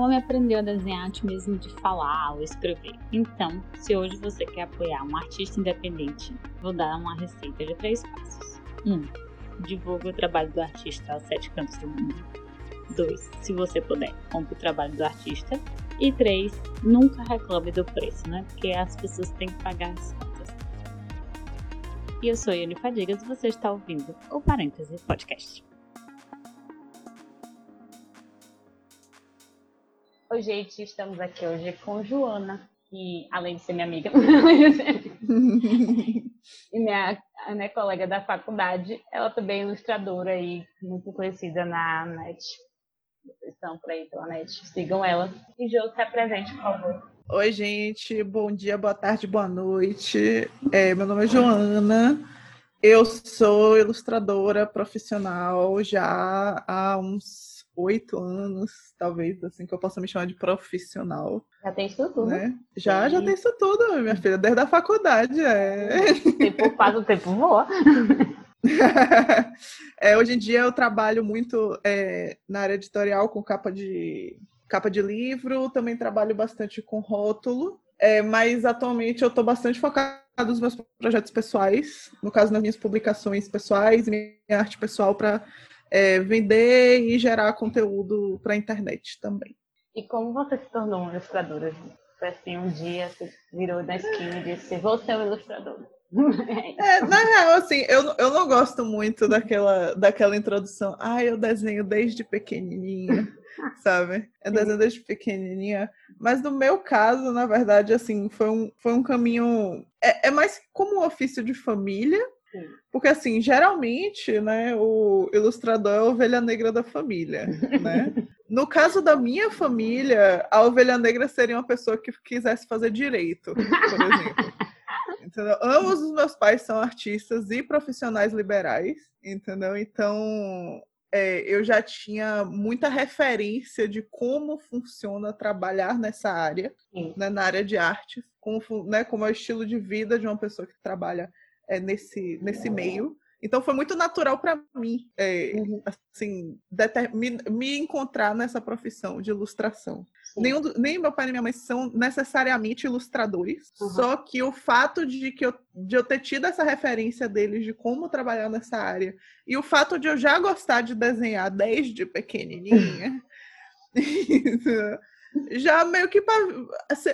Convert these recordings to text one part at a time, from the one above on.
homem aprendeu a desenhar antes mesmo de falar ou escrever. Então, se hoje você quer apoiar um artista independente, vou dar uma receita de três passos. 1. Um, divulgue o trabalho do artista aos sete cantos do mundo. 2. Se você puder, compre o trabalho do artista. E 3. Nunca reclame do preço, né? Porque as pessoas têm que pagar as contas. E eu sou Yane Fadigas e você está ouvindo o Parêntese Podcast. Oi, gente, estamos aqui hoje com Joana, que além de ser minha amiga, e minha, minha colega da faculdade, ela também é ilustradora e muito conhecida na net. Vocês estão por aí pela net, sigam ela. E Jô, se apresente, por favor. Oi, gente, bom dia, boa tarde, boa noite. É, meu nome é Joana. Eu sou ilustradora profissional já há uns oito anos, talvez, assim, que eu possa me chamar de profissional. Já tem isso tudo. Né? Já, já tem isso tudo, minha filha, desde a faculdade. É. O tempo faz o tempo voa. é, hoje em dia eu trabalho muito é, na área editorial com capa de capa de livro, também trabalho bastante com rótulo, é, mas atualmente eu estou bastante focada nos meus projetos pessoais, no caso nas minhas publicações pessoais, minha arte pessoal para é, vender e gerar conteúdo para a internet também. E como você se tornou uma ilustradora? Foi assim, um dia você virou na esquina e disse, vou ser uma ilustradora. É, na real, assim, eu, eu não gosto muito daquela, daquela introdução. Ah, eu desenho desde pequenininha, sabe? Eu desenho desde pequenininha. Mas no meu caso, na verdade, assim, foi um, foi um caminho... É, é mais como um ofício de família, porque, assim, geralmente, né, o ilustrador é a ovelha negra da família, né? No caso da minha família, a ovelha negra seria uma pessoa que quisesse fazer direito, por exemplo. Entendeu? Ambos os meus pais são artistas e profissionais liberais, entendeu? Então, é, eu já tinha muita referência de como funciona trabalhar nessa área, né, na área de arte, como, né, como é o estilo de vida de uma pessoa que trabalha é, nesse, nesse meio. Então foi muito natural para mim, é, uhum. assim, me, me, encontrar nessa profissão de ilustração. Nenhum, nem meu pai nem minha mãe são necessariamente ilustradores, uhum. só que o fato de que eu, de eu ter tido essa referência deles de como trabalhar nessa área e o fato de eu já gostar de desenhar desde pequenininha, já meio que assim,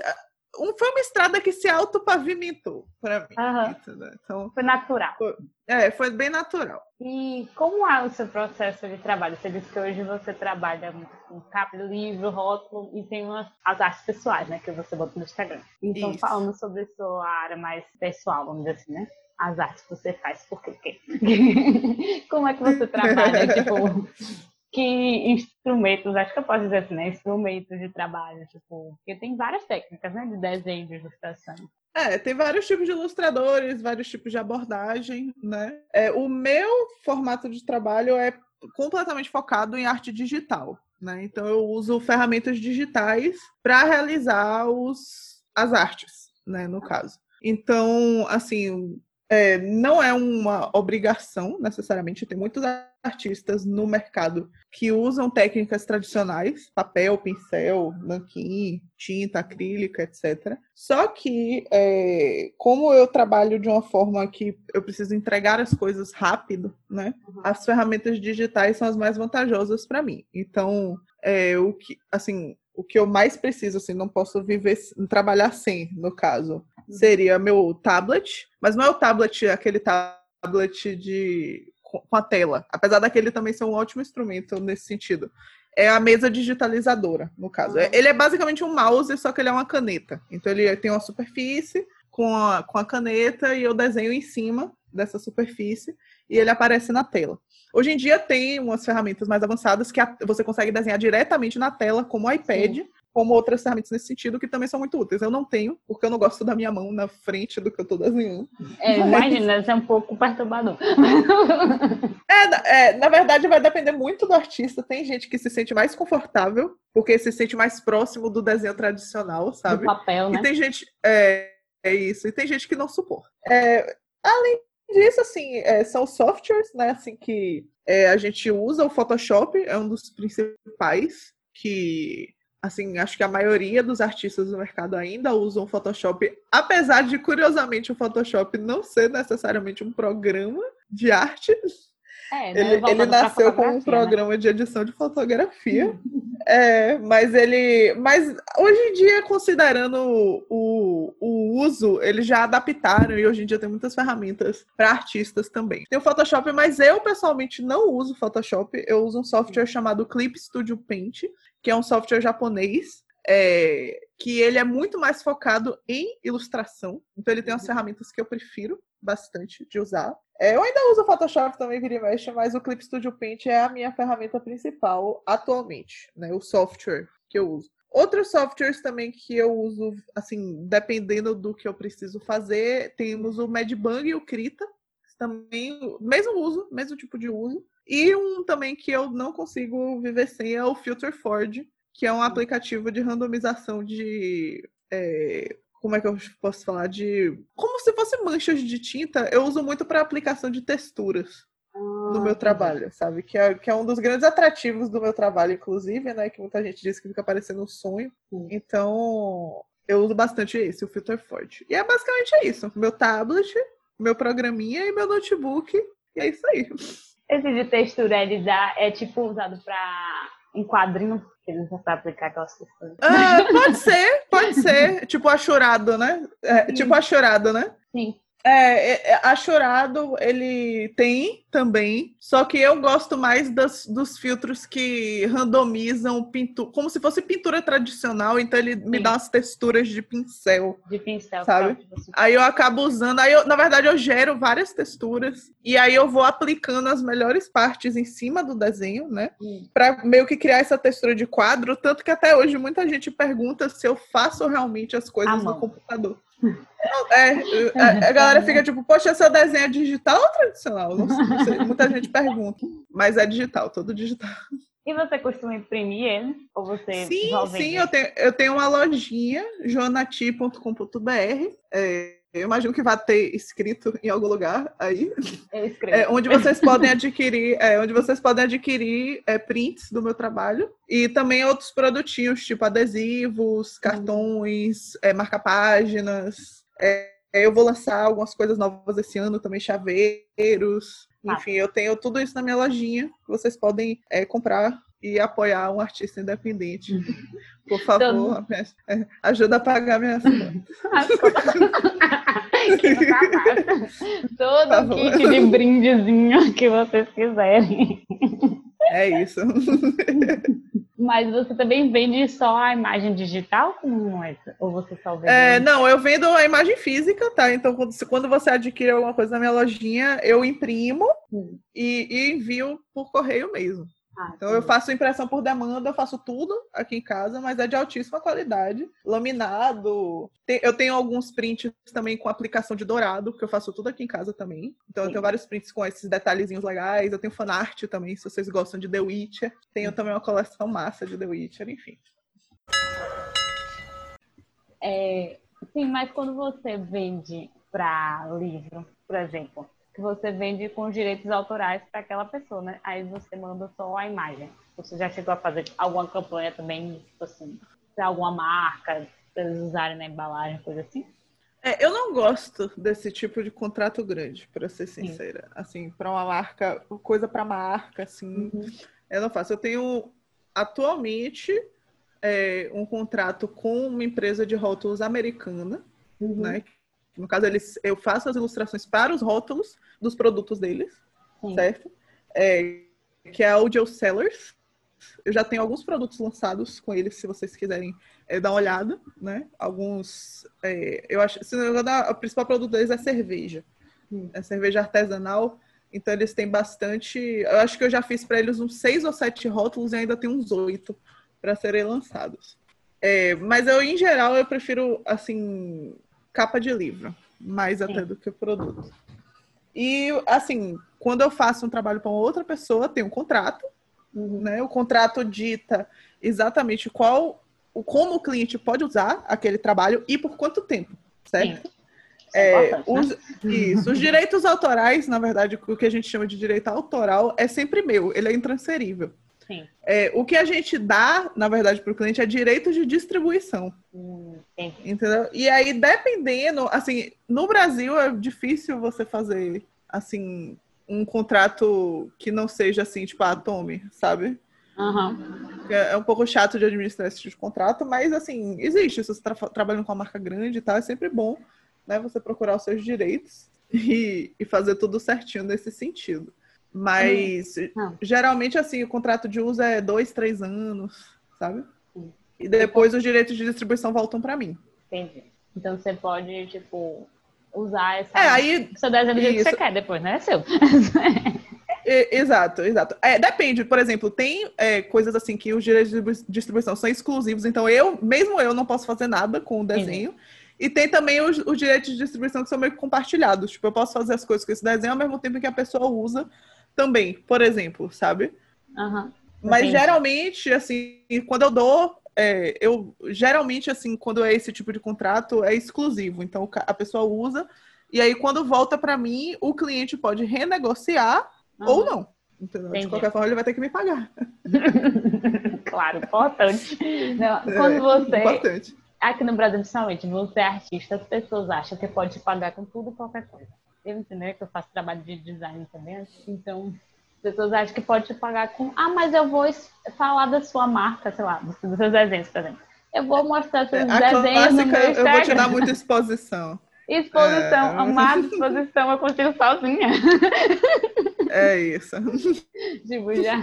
um, foi uma estrada que se autopavimentou para mim. Uhum. Então, foi natural. Foi, é, foi bem natural. E como é o seu processo de trabalho? Você disse que hoje você trabalha com capa livro, rótulo e tem umas, as artes pessoais, né? Que você bota no Instagram. Então, Isso. falando sobre a sua área mais pessoal, vamos dizer assim, né? As artes que você faz, por quê? como é que você trabalha? tipo, que instrumentos, acho que eu posso dizer assim, né? Instrumentos de trabalho, tipo, porque tem várias técnicas, né? De desenho, de ilustração. É, tem vários tipos de ilustradores, vários tipos de abordagem, né? É, o meu formato de trabalho é completamente focado em arte digital, né? Então eu uso ferramentas digitais para realizar os, as artes, né? No caso. Então, assim, é, não é uma obrigação necessariamente, tem muitos artistas no mercado que usam técnicas tradicionais, papel, pincel, nanquim, tinta acrílica, etc. Só que, é, como eu trabalho de uma forma que eu preciso entregar as coisas rápido, né? Uhum. As ferramentas digitais são as mais vantajosas para mim. Então, é, o que, assim, o que eu mais preciso, assim, não posso viver, trabalhar sem, no caso. Seria meu tablet, mas não é o tablet, aquele tablet de com a tela, apesar daquele também ser um ótimo instrumento nesse sentido. É a mesa digitalizadora, no caso. Uhum. Ele é basicamente um mouse, só que ele é uma caneta. Então ele tem uma superfície com a, com a caneta e eu desenho em cima dessa superfície e ele aparece na tela. Hoje em dia tem umas ferramentas mais avançadas que a, você consegue desenhar diretamente na tela, como o iPad, Sim. Como outras ferramentas nesse sentido, que também são muito úteis. Eu não tenho, porque eu não gosto da minha mão na frente do que eu estou desenhando. É, imagina, isso é um pouco perturbador. É, é, na verdade, vai depender muito do artista. Tem gente que se sente mais confortável, porque se sente mais próximo do desenho tradicional, sabe? Do papel, né? E tem gente. É, é isso. E tem gente que não suporta. É, além disso, assim, é, são softwares, né, assim, que é, a gente usa. O Photoshop é um dos principais que, assim, acho que a maioria dos artistas do mercado ainda usam o Photoshop, apesar de, curiosamente, o Photoshop não ser necessariamente um programa de arte. É, né? ele, ele nasceu como um né? programa né? de edição de fotografia. é, mas ele. Mas hoje em dia, considerando o, o uso, eles já adaptaram e hoje em dia tem muitas ferramentas para artistas também. Tem o Photoshop, mas eu pessoalmente não uso Photoshop. Eu uso um software chamado Clip Studio Paint, que é um software japonês. É, que ele é muito mais focado em ilustração. Então ele tem umas ferramentas que eu prefiro bastante de usar. É, eu ainda uso o Photoshop também, vira e mexe, mas o Clip Studio Paint é a minha ferramenta principal atualmente, né? O software que eu uso. Outros softwares também que eu uso, assim, dependendo do que eu preciso fazer, temos o Medbang e o Krita, também, mesmo uso, mesmo tipo de uso. E um também que eu não consigo viver sem é o Filter Ford, que é um aplicativo de randomização de é, como é que eu posso falar de como se fosse manchas de tinta, eu uso muito para aplicação de texturas ah, no meu trabalho, sabe? Que é, que é um dos grandes atrativos do meu trabalho, inclusive, né? Que muita gente diz que fica parecendo um sonho. Sim. Então, eu uso bastante esse, o Filter Forte. E é basicamente isso. Meu tablet, meu programinha e meu notebook. E é isso aí. Esse de textura, ele dá, é tipo usado para em quadrinho eles vão aplicar aquelas questões. Ah, pode ser, pode ser. tipo a chorado, né? É, tipo a chorado, né? Sim. É, é, é, a Chorado ele tem também, só que eu gosto mais das, dos filtros que randomizam pintura, como se fosse pintura tradicional, então ele Sim. me dá umas texturas de pincel. De pincel, sabe? Aí eu acabo usando, aí eu, na verdade eu gero várias texturas e aí eu vou aplicando as melhores partes em cima do desenho, né? Para meio que criar essa textura de quadro, tanto que até hoje muita gente pergunta se eu faço realmente as coisas no computador. É, a, a, galera fica tipo, poxa, seu desenho é digital ou tradicional? Não sei, não sei. Muita gente pergunta. Mas é digital, todo digital. E você costuma imprimir ele? Ou você Sim, sim, eu tenho, eu tenho uma lojinha, joanati.com.br. É, eu imagino que vai ter escrito em algum lugar aí. É, onde vocês podem adquirir, é, onde vocês podem adquirir é, prints do meu trabalho e também outros produtinhos, tipo adesivos, cartões, é, marca-páginas. É, eu vou lançar algumas coisas novas esse ano também, chaveiros. Ah. Enfim, eu tenho tudo isso na minha lojinha. Vocês podem é, comprar e apoiar um artista independente. Por favor, então... ajuda a pagar minhas Todo kit de brindezinho que vocês quiserem. É isso. Mas você também vende só a imagem digital como essa? Ou você só vende? É, não, eu vendo a imagem física, tá? Então, quando você adquire alguma coisa na minha lojinha, eu imprimo hum. e, e envio por correio mesmo. Ah, então eu faço impressão por demanda, eu faço tudo aqui em casa, mas é de altíssima qualidade, laminado. Eu tenho alguns prints também com aplicação de dourado, que eu faço tudo aqui em casa também. Então Sim. eu tenho vários prints com esses detalhezinhos legais. Eu tenho fanart também, se vocês gostam de The Witcher. Tenho também uma coleção massa de The Witcher, enfim. É, sim, mas quando você vende para livro, por exemplo, que você vende com direitos autorais para aquela pessoa, né? Aí você manda só a imagem. Você já chegou a fazer alguma campanha também, tipo assim, para alguma marca, para eles usarem na embalagem, coisa assim? É, eu não gosto desse tipo de contrato grande, para ser sincera. Sim. Assim, para uma marca, coisa para marca, assim, uhum. eu não faço. Eu tenho atualmente é, um contrato com uma empresa de rótulos americana, uhum. né? No caso, eles, eu faço as ilustrações para os rótulos dos produtos deles, Sim. certo? É, que é a Audio Sellers. Eu já tenho alguns produtos lançados com eles, se vocês quiserem é, dar uma olhada, né? Alguns, é, eu acho, se não me engano, o principal produto deles é cerveja. Hum. É cerveja artesanal. Então eles têm bastante. Eu acho que eu já fiz para eles uns seis ou sete rótulos e ainda tem uns oito para serem lançados. É, mas eu, em geral, eu prefiro assim capa de livro, mais até do que produto. E, assim, quando eu faço um trabalho para outra pessoa, tem um contrato, uhum. né? O contrato dita exatamente qual, como o cliente pode usar aquele trabalho e por quanto tempo, certo? É, é os, né? Isso. Os direitos autorais, na verdade, o que a gente chama de direito autoral é sempre meu, ele é intransferível. Sim. É, o que a gente dá, na verdade, para o cliente é direito de distribuição. Hum. Entendeu? E aí, dependendo, assim, no Brasil é difícil você fazer, assim, um contrato que não seja assim, tipo, a tome, sabe? Uhum. É, é um pouco chato de administrar esse tipo de contrato, mas assim, existe. Se você está trabalhando com uma marca grande e tal, é sempre bom né, você procurar os seus direitos e, e fazer tudo certinho nesse sentido. Mas Não. geralmente assim, o contrato de uso é dois, três anos, sabe? Sim. E depois os direitos de distribuição voltam para mim. Entendi. Então você pode, tipo, usar essa. É, aí Seu desenho do jeito que você quer depois, né? É seu. Exato, exato. É, depende, por exemplo, tem é, coisas assim que os direitos de distribu- distribuição são exclusivos, então eu, mesmo eu, não posso fazer nada com o desenho. E tem também os, os direitos de distribuição que são meio que compartilhados. Tipo, eu posso fazer as coisas com esse desenho ao mesmo tempo que a pessoa usa também, por exemplo, sabe? Aham. Mas geralmente, assim, quando eu dou, é, eu geralmente, assim, quando é esse tipo de contrato, é exclusivo. Então a pessoa usa, e aí quando volta para mim, o cliente pode renegociar ou Aham. não. Entendeu? De qualquer forma, ele vai ter que me pagar. claro, importante. Não, quando É, você. Importante. Aqui no Brasil, principalmente, você é artista, as pessoas acham que pode pagar com tudo e qualquer coisa. Eu entendo que eu faço trabalho de design também, então as pessoas acham que pode te pagar com. Ah, mas eu vou falar da sua marca, sei lá, dos seus desenhos, por exemplo. Eu vou mostrar seus É, desenhos no meu clássica, eu vou te dar muita exposição. Exposição, É. amada exposição, eu consigo sozinha. É isso. tipo, já.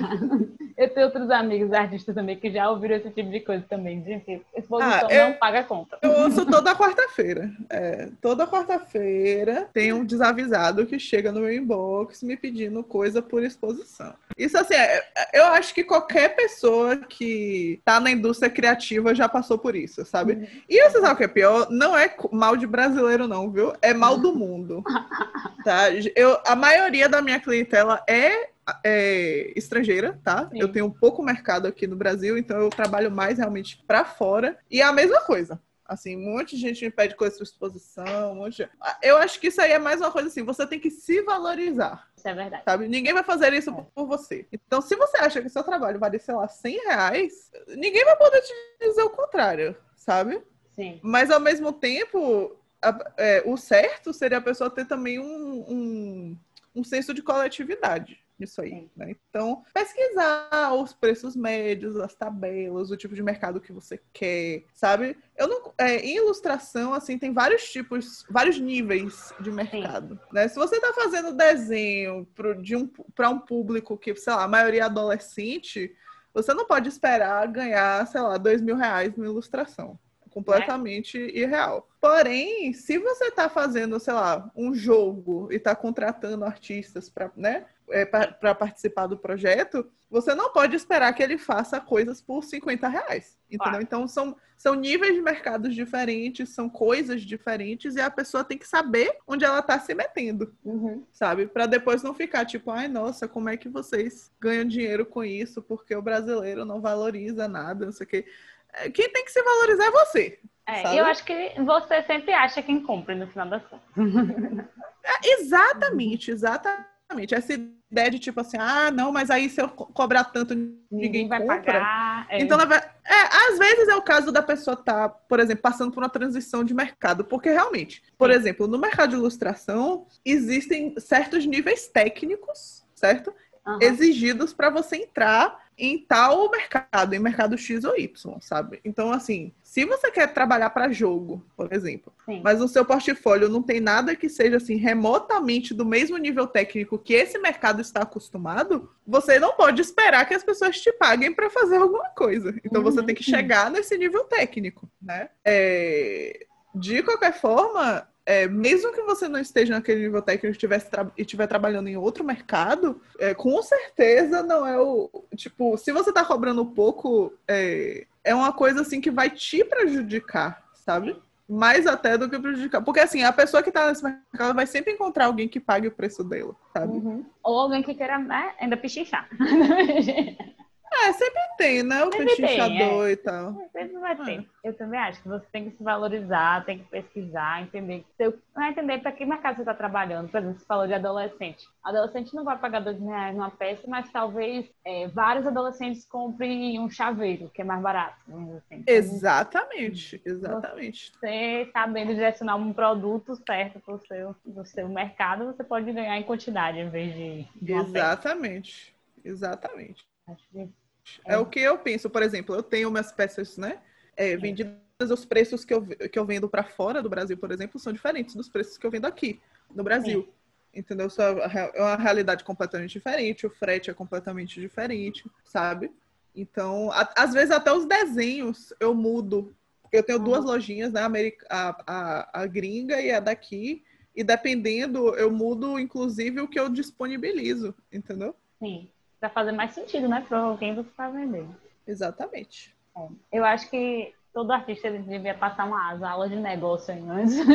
Eu tenho outros amigos artistas também que já ouviram esse tipo de coisa também. De exposição Ah, eu- não paga conta. Eu ouço toda quarta-feira. É, toda quarta-feira tem um desavisado que chega no meu inbox me pedindo coisa por exposição. Isso assim, é- eu acho que qualquer pessoa que tá na indústria criativa já passou por isso, sabe? E você sabe o que é pior? Não é mal de brasileiro, não, viu? É mal do mundo. Tá? Eu, a maioria da minha clientela é, é estrangeira, tá? Sim. Eu tenho pouco mercado aqui no Brasil, então eu trabalho mais realmente pra fora. E é a mesma coisa. Assim, um monte de gente me pede coisa por exposição, um monte de... Eu acho que isso aí é mais uma coisa assim, você tem que se valorizar, Isso é verdade. sabe? Ninguém vai fazer isso É. por- você. Então, se você acha que seu trabalho vale, sei lá, 100 reais, ninguém vai poder te dizer o contrário, sabe? Sim. Mas ao mesmo tempo, a- é, o certo seria a pessoa ter também um, um, um senso de coletividade nisso aí. Né? Então, pesquisar os preços médios, as tabelas, o tipo de mercado que você quer, sabe? Eu não, é, em ilustração, assim, tem vários tipos, vários níveis de mercado. Né? Se você está fazendo desenho para de um, um público que, sei lá, a maioria é adolescente, você não pode esperar ganhar, sei lá, dois mil reais numa ilustração completamente irreal. Porém, se você está fazendo, sei lá, um jogo e está contratando artistas para né, para participar do projeto, você não pode esperar que ele faça coisas por 50 reais. Entendeu? Então são, são níveis de mercados diferentes, são coisas diferentes, e a pessoa tem que saber onde ela está se metendo Uhum. sabe? Para depois não ficar tipo, ai, nossa, como é que vocês ganham dinheiro com isso? Porque o brasileiro não valoriza nada, não sei o quê. É, Quem tem que se valorizar é você. É, eu acho que você sempre acha quem compra no final das contas. É, exatamente, exatamente. Essa ideia de tipo assim, ah, não, mas aí se eu co- cobrar tanto, ninguém, Ninguém vai compra. pagar. é. Então, ela vai... é, às vezes é o caso da pessoa estar, por exemplo, passando por uma transição de mercado, porque realmente, por Sim. exemplo, no mercado de ilustração, existem certos níveis técnicos, certo? Aham. exigidos para você entrar em tal mercado, em mercado X ou Y, sabe? Então, assim, se você quer trabalhar para jogo, por exemplo, Sim. mas no seu portfólio não tem nada que seja assim remotamente do mesmo nível técnico que esse mercado está acostumado, você não pode esperar que as pessoas te paguem para fazer alguma coisa. Então você Uhum. tem que chegar nesse nível técnico, né? É, De qualquer forma, é, mesmo que você não esteja naquele nível técnico e tra- estiver trabalhando em outro mercado, é, com certeza não é o. Tipo, se você está cobrando pouco, é, é uma coisa assim que vai te prejudicar, sabe? Mais até do que prejudicar. Porque assim, a pessoa que está nesse mercado vai sempre encontrar alguém que pague o preço dela, sabe? Uhum. Ou alguém que queira né, ainda pichinchar. É, sempre tem, né? O pechinchador é. e tal. Sempre vai É. ter. Eu também acho que você tem que se valorizar, tem que pesquisar, entender. Seu, vai entender para que mercado você está trabalhando. Por exemplo, você falou de adolescente. Adolescente não vai pagar dois mil reais numa peça, mas talvez é, vários adolescentes comprem um chaveiro, que é mais barato. assim. Exatamente, exatamente. Você sabendo direcionar um produto certo para o seu, pro seu mercado, você pode ganhar em quantidade em vez de, de uma peça. Exatamente, exatamente. Acho que É o que eu penso, por exemplo, eu tenho minhas peças, né? é, vendidas, os preços que eu, que eu vendo para fora do Brasil, por exemplo, são diferentes dos preços que eu vendo aqui no Brasil. Entendeu? Só É uma realidade completamente diferente, o frete é completamente diferente, sabe? Então, a- às vezes até os desenhos eu mudo. Eu tenho Uhum. duas lojinhas, né? A, a, a gringa e a daqui. E dependendo, eu mudo, inclusive, o que eu disponibilizo, entendeu? sim, para fazer mais sentido, né? Para quem você está vendendo. Exatamente. É. Eu acho que todo artista devia passar umas aulas de negócio aí antes.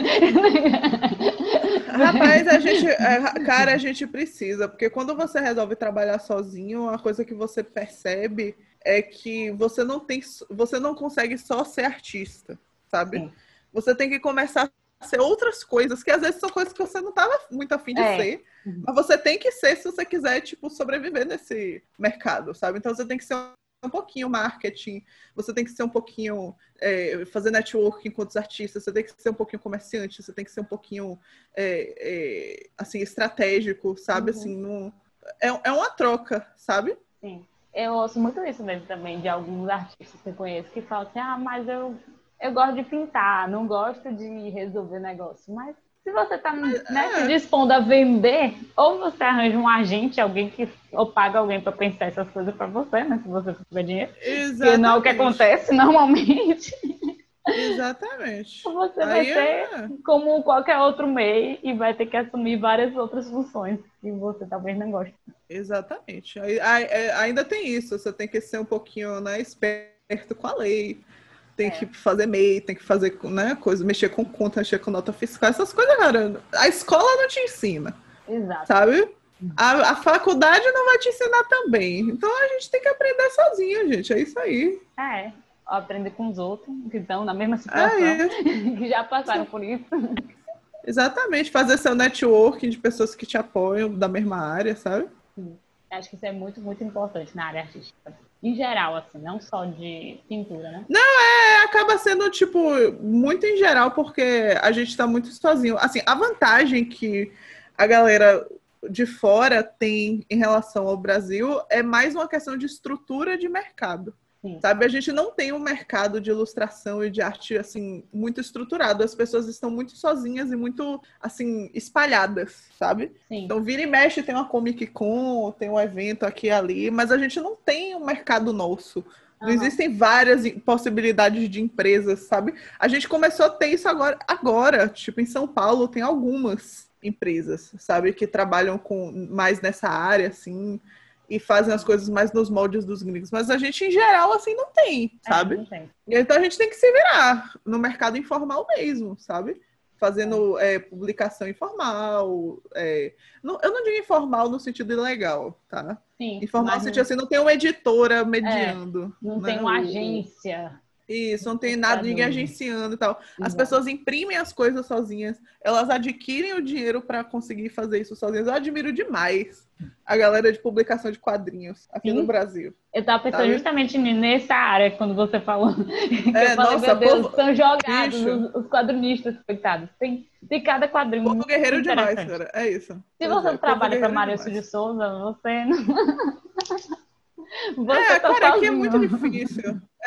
Rapaz, a gente, é, cara, a gente precisa, porque quando você resolve trabalhar sozinho, a coisa que você percebe é que você não tem, você não consegue só ser artista, sabe? Sim. Você tem que começar ser outras coisas, que às vezes são coisas que você não estava muito afim de É. ser, mas você tem que ser se você quiser, tipo, sobreviver nesse mercado, sabe? Então você tem que ser um pouquinho marketing, você tem que ser um pouquinho é, fazer networking com outros artistas, você tem que ser um pouquinho comerciante, você tem que ser um pouquinho é, é, assim estratégico, sabe? Uhum. Assim, não... é, é uma troca, sabe? Sim. Eu ouço muito isso mesmo também de alguns artistas que eu conheço que falam assim, ah, mas eu, eu gosto de pintar, não gosto de resolver negócio. Mas se você está né, é. se dispondo a vender, ou você arranja um agente, alguém que ou paga alguém para pensar essas coisas para você, né? Se você tiver dinheiro. Exatamente. Que não é o que acontece normalmente. Exatamente. Você vai Aí ser é- como qualquer outro MEI e vai ter que assumir várias outras funções que você talvez não goste. Exatamente. Aí, aí, é, ainda tem isso, você tem que ser um pouquinho né, esperto com a lei. Tem É. que fazer MEI, tem que fazer né, coisa, mexer com conta, mexer com nota fiscal, essas coisas, cara. A escola não te ensina, Exato. sabe? A, a faculdade não vai te ensinar também. Então a gente tem que aprender sozinho, gente. É isso aí. É, aprender com os outros que estão na mesma É situação, isso. que já passaram por isso. Exatamente. Fazer seu networking de pessoas que te apoiam da mesma área, sabe? Acho que isso é muito, muito importante na área artística. Em geral, assim, não só de pintura, né? É, acaba sendo, tipo, muito em geral, porque a gente tá muito sozinho. Assim, a vantagem que a galera de fora tem em relação ao Brasil é mais uma questão de estrutura de mercado. Sim. Sabe, a gente não tem um mercado de ilustração e de arte assim muito estruturado. As pessoas estão muito sozinhas e muito assim espalhadas, sabe? Sim. Então vira e mexe tem uma Comic Con, tem um evento aqui e ali, mas a gente não tem um mercado nosso. Não existem várias possibilidades de empresas, sabe? A gente começou a ter isso agora, agora. Tipo, em São Paulo tem algumas empresas, sabe? Que trabalham com mais nessa área, assim, e fazem as coisas mais nos moldes dos gringos. Mas a gente, em geral, assim, não tem, É, sabe? não tem. Então a gente tem que se virar no mercado informal mesmo, sabe? Fazendo é, publicação informal. é, não- eu não digo informal no sentido ilegal, tá? Sim. Informal no sentido assim, não tem uma editora mediando. não, não né? tem uma agência. Isso, não tem nada, ninguém Ilustrador. agenciando e tal. As pessoas imprimem as coisas sozinhas, elas adquirem o dinheiro para conseguir fazer isso sozinhas. Eu admiro demais a galera de publicação de quadrinhos aqui Sim. no Brasil. Eu tava pensando Sabe? justamente nessa área quando você falou. Que É, eu falei, nossa, meu Deus, povo- estão jogados os, os quadrinistas, coitados. Tem, tem cada quadrinho. Povo guerreiro demais, cara. É isso. Se você é, povo trabalha para demais. de Souza, você não. você É, tá cara, aqui é sozinho. muito difícil.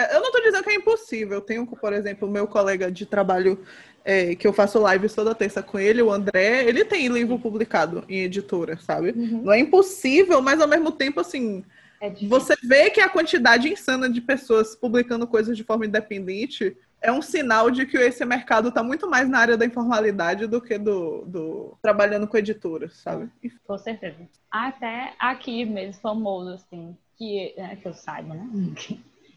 Dizendo que é impossível. Eu tenho, por exemplo, o meu colega de trabalho é, que eu faço lives toda terça com ele, o André, ele tem livro publicado em editora, sabe? Uhum. Não é impossível, mas ao mesmo tempo, assim, É você vê que a quantidade insana de pessoas publicando coisas de forma independente é um sinal de que esse mercado está muito mais na área da informalidade do que do, do trabalhando com editoras, sabe? Com certeza. Até aqui mesmo, famoso, assim, que, né, que eu saiba, né?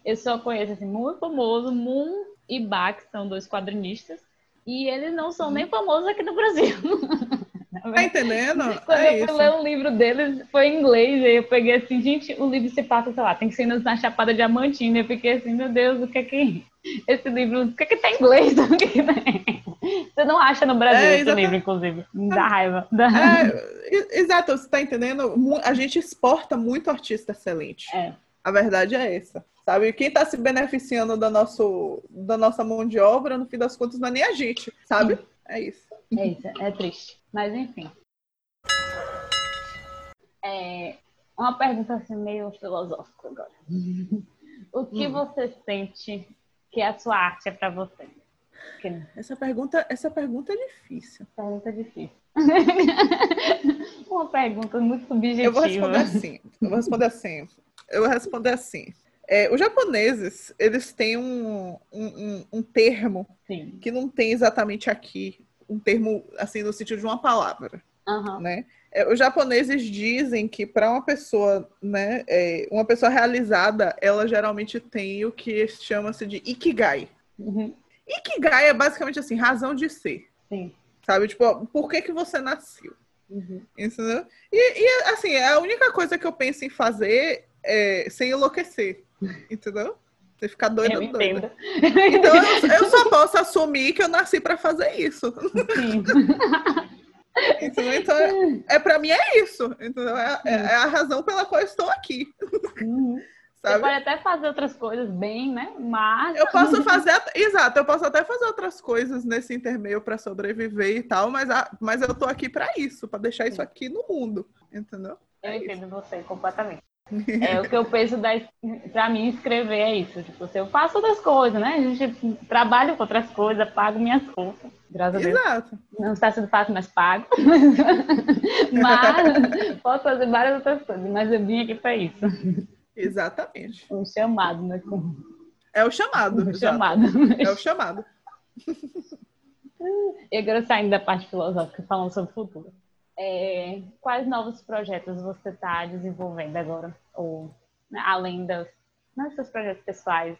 Eu só conheço, assim, muito famoso, Moon e Bach, são dois quadrinistas, e eles não são nem famosos aqui no Brasil. Tá entendendo? Quando é eu fui ler um livro deles, foi em inglês, aí eu peguei assim, gente, o livro se passa, sei lá, tem cenas na Chapada Diamantina, eu fiquei assim, meu Deus, o que é que esse livro, o que é que tem em inglês? Você não acha no Brasil É, esse livro, inclusive, dá raiva. Dá... É, e- exato, você tá entendendo? A gente exporta muito artista excelente. É. A verdade é essa. Sabe? Quem tá se beneficiando da, nosso, da nossa mão de obra, no fim das contas, não é nem a gente, sabe? É isso. É isso, é triste. Mas enfim. É, uma pergunta assim meio filosófica agora. O que Hum. você sente que a sua arte é pra você? Que Essa pergunta, essa pergunta é difícil. pergunta difícil. uma pergunta muito subjetiva. Eu vou responder assim. Eu vou responder assim. Eu vou responder assim. É, os japoneses, eles têm um, um, um- termo Sim. que não tem exatamente aqui. Um termo, assim, no sentido de uma palavra. Aham. né? É, Os japoneses dizem que para uma pessoa, né, é, uma pessoa realizada, ela geralmente tem o que chama-se de ikigai. Uhum. Ikigai é basicamente assim, razão de ser, Sim. sabe? Tipo, por que que você nasceu? Uhum. Entendeu? E, e, assim, a única coisa que eu penso em fazer é sem enlouquecer, entendeu? Você ficar Eu doida, doida. entendo. Então eu, eu só posso assumir que eu nasci para fazer isso. Sim. Entendeu? Então, é, é para mim é isso, entendeu? É, é- é a razão pela qual eu estou aqui, Uhum. Você sabe? pode até fazer outras coisas bem, né? Mas. Eu posso fazer, at- exato, eu posso até fazer outras coisas nesse intermeio para sobreviver e tal, mas, a, mas eu tô aqui para isso, para deixar isso aqui no mundo, entendeu? Eu É isso. entendo você completamente. É o que eu penso da, pra mim escrever é isso. Tipo, se eu faço outras coisas, né? A gente trabalha com outras coisas, pago minhas contas. Graças a Deus. Exato. Não está sendo fácil, mas pago. mas posso fazer várias outras coisas. Mas eu vim aqui para isso. Exatamente. Um chamado, né? É o chamado. Um exato. chamado. É o chamado. E agora saindo da parte filosófica, falando sobre o futuro. É, quais novos projetos você está desenvolvendo agora? Ou né, além dos seus projetos pessoais,